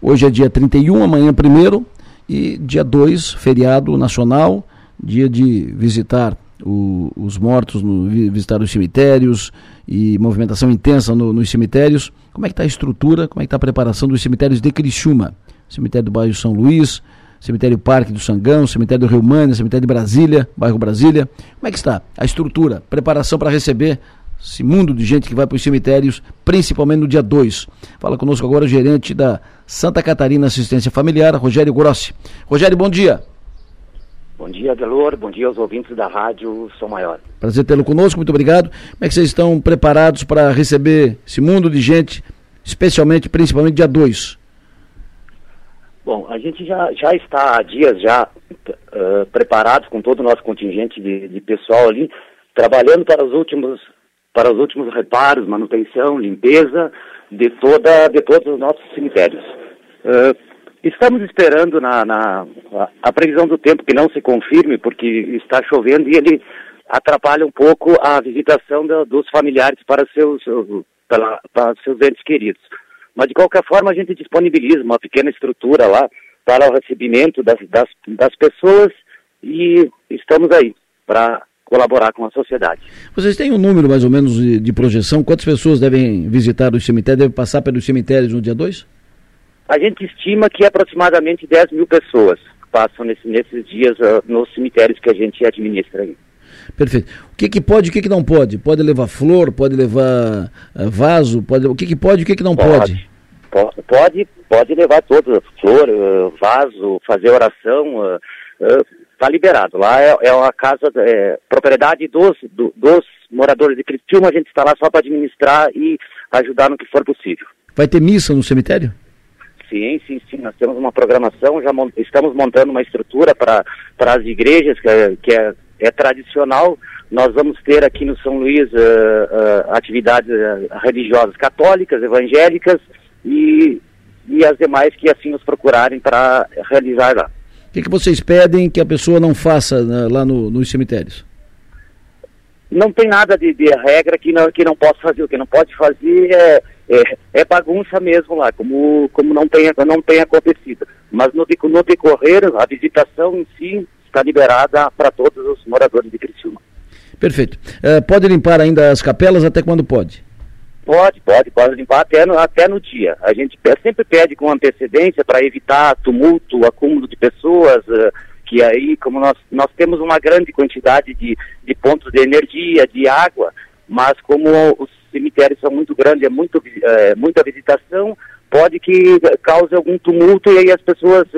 Hoje é dia 31, amanhã 1 e dia 2, feriado nacional, dia de visitar o, os mortos, no, visitar os cemitérios e movimentação intensa no, nos cemitérios. Como é que está a estrutura, como é que está a preparação dos cemitérios de Criciúma? Cemitério do bairro São Luís, Cemitério Parque do Sangão, Cemitério do Rio Mânia, Cemitério de Brasília, bairro Brasília. Como é que está a estrutura, preparação para receber esse mundo de gente que vai para os cemitérios, principalmente no dia 2. Fala conosco agora o gerente da Santa Catarina Assistência Familiar, Rogério Grossi. Rogério, bom dia. Bom dia, Delor. Bom dia aos ouvintes da Rádio São Maior. Prazer tê-lo conosco, muito obrigado. Como é que vocês estão preparados para receber esse mundo de gente, especialmente, principalmente dia 2? Bom, a gente já, já está há dias já uh, preparados com todo o nosso contingente de, de pessoal ali, trabalhando para os últimos para os últimos reparos, manutenção, limpeza de toda de todos os nossos cemitérios. Uh, estamos esperando na, na a, previsão do tempo que não se confirme, porque está chovendo e ele atrapalha um pouco a visitação da, dos familiares para seus para, para seus entes queridos. Mas de qualquer forma a gente disponibiliza uma pequena estrutura lá para o recebimento das, das, das pessoas e estamos aí para colaborar com a sociedade. Vocês têm um número mais ou menos de, de projeção? Quantas pessoas devem visitar os cemitérios, devem passar pelos cemitérios no dia 2? A gente estima que aproximadamente 10 mil pessoas passam nesse, nesses dias uh, nos cemitérios que a gente administra aí. Perfeito. O que, que pode e o que, que não pode? Pode levar flor, pode levar uh, vaso, pode, o que, que pode e o que, que não pode? Pode, pode, pode levar tudo, flor, uh, vaso, fazer oração, está liberado. Lá é, é uma casa, é, propriedade dos, do, dos moradores de Criciúma, a gente está lá só para administrar e ajudar no que for possível. Vai ter missa no cemitério? Sim, sim, sim. Nós temos uma programação, já mont estamos montando uma estrutura para as igrejas, que, é, que é, é, tradicional. Nós vamos ter aqui no São Luís uh, uh, atividades uh, religiosas católicas, evangélicas e, e as demais que assim nos procurarem para realizar lá. O que, que vocês pedem que a pessoa não faça né, lá no, nos cemitérios? Não tem nada de, de, regra que não, que não possa fazer. O que não pode fazer é, é, é bagunça mesmo lá, como, como não, tem, não tem acontecido. Mas no, no decorrer, a visitação em si está liberada para todos os moradores de Criciúma. Perfeito. Uh, pode limpar ainda as capelas até quando pode? Pode, pode, pode limpar até no, até no dia. A gente sempre pede com antecedência para evitar tumulto, acúmulo de pessoas, uh, que aí, como nós, nós temos uma grande quantidade de, de pontos de energia, de água, mas como os cemitérios são muito grandes, é muito, é, muita visitação, pode que cause algum tumulto e aí as pessoas,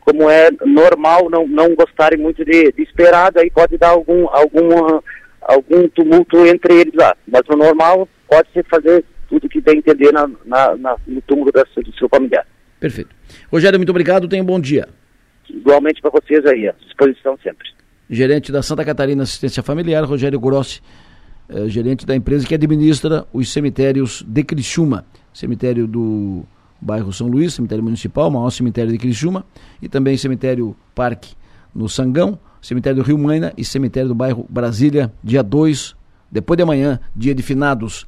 como é normal, não, não gostarem muito de, de esperar, daí pode dar algum, algum, algum tumulto entre eles lá. Mas o normal pode-se fazer tudo que bem entender na, na, na, no túmulo da, do seu familiar. Perfeito. Rogério, muito obrigado, tenha um bom dia. Igualmente para vocês aí, à disposição sempre. Gerente da Santa Catarina Assistência Familiar, Rogério Grossi, eh, gerente da empresa que administra os cemitérios de Criciúma, cemitério do bairro São Luís, cemitério municipal, maior cemitério de Criciúma, e também cemitério Parque no Sangão, cemitério do Rio Maina e cemitério do bairro Brasília, dia 2, depois de amanhã, dia de finados.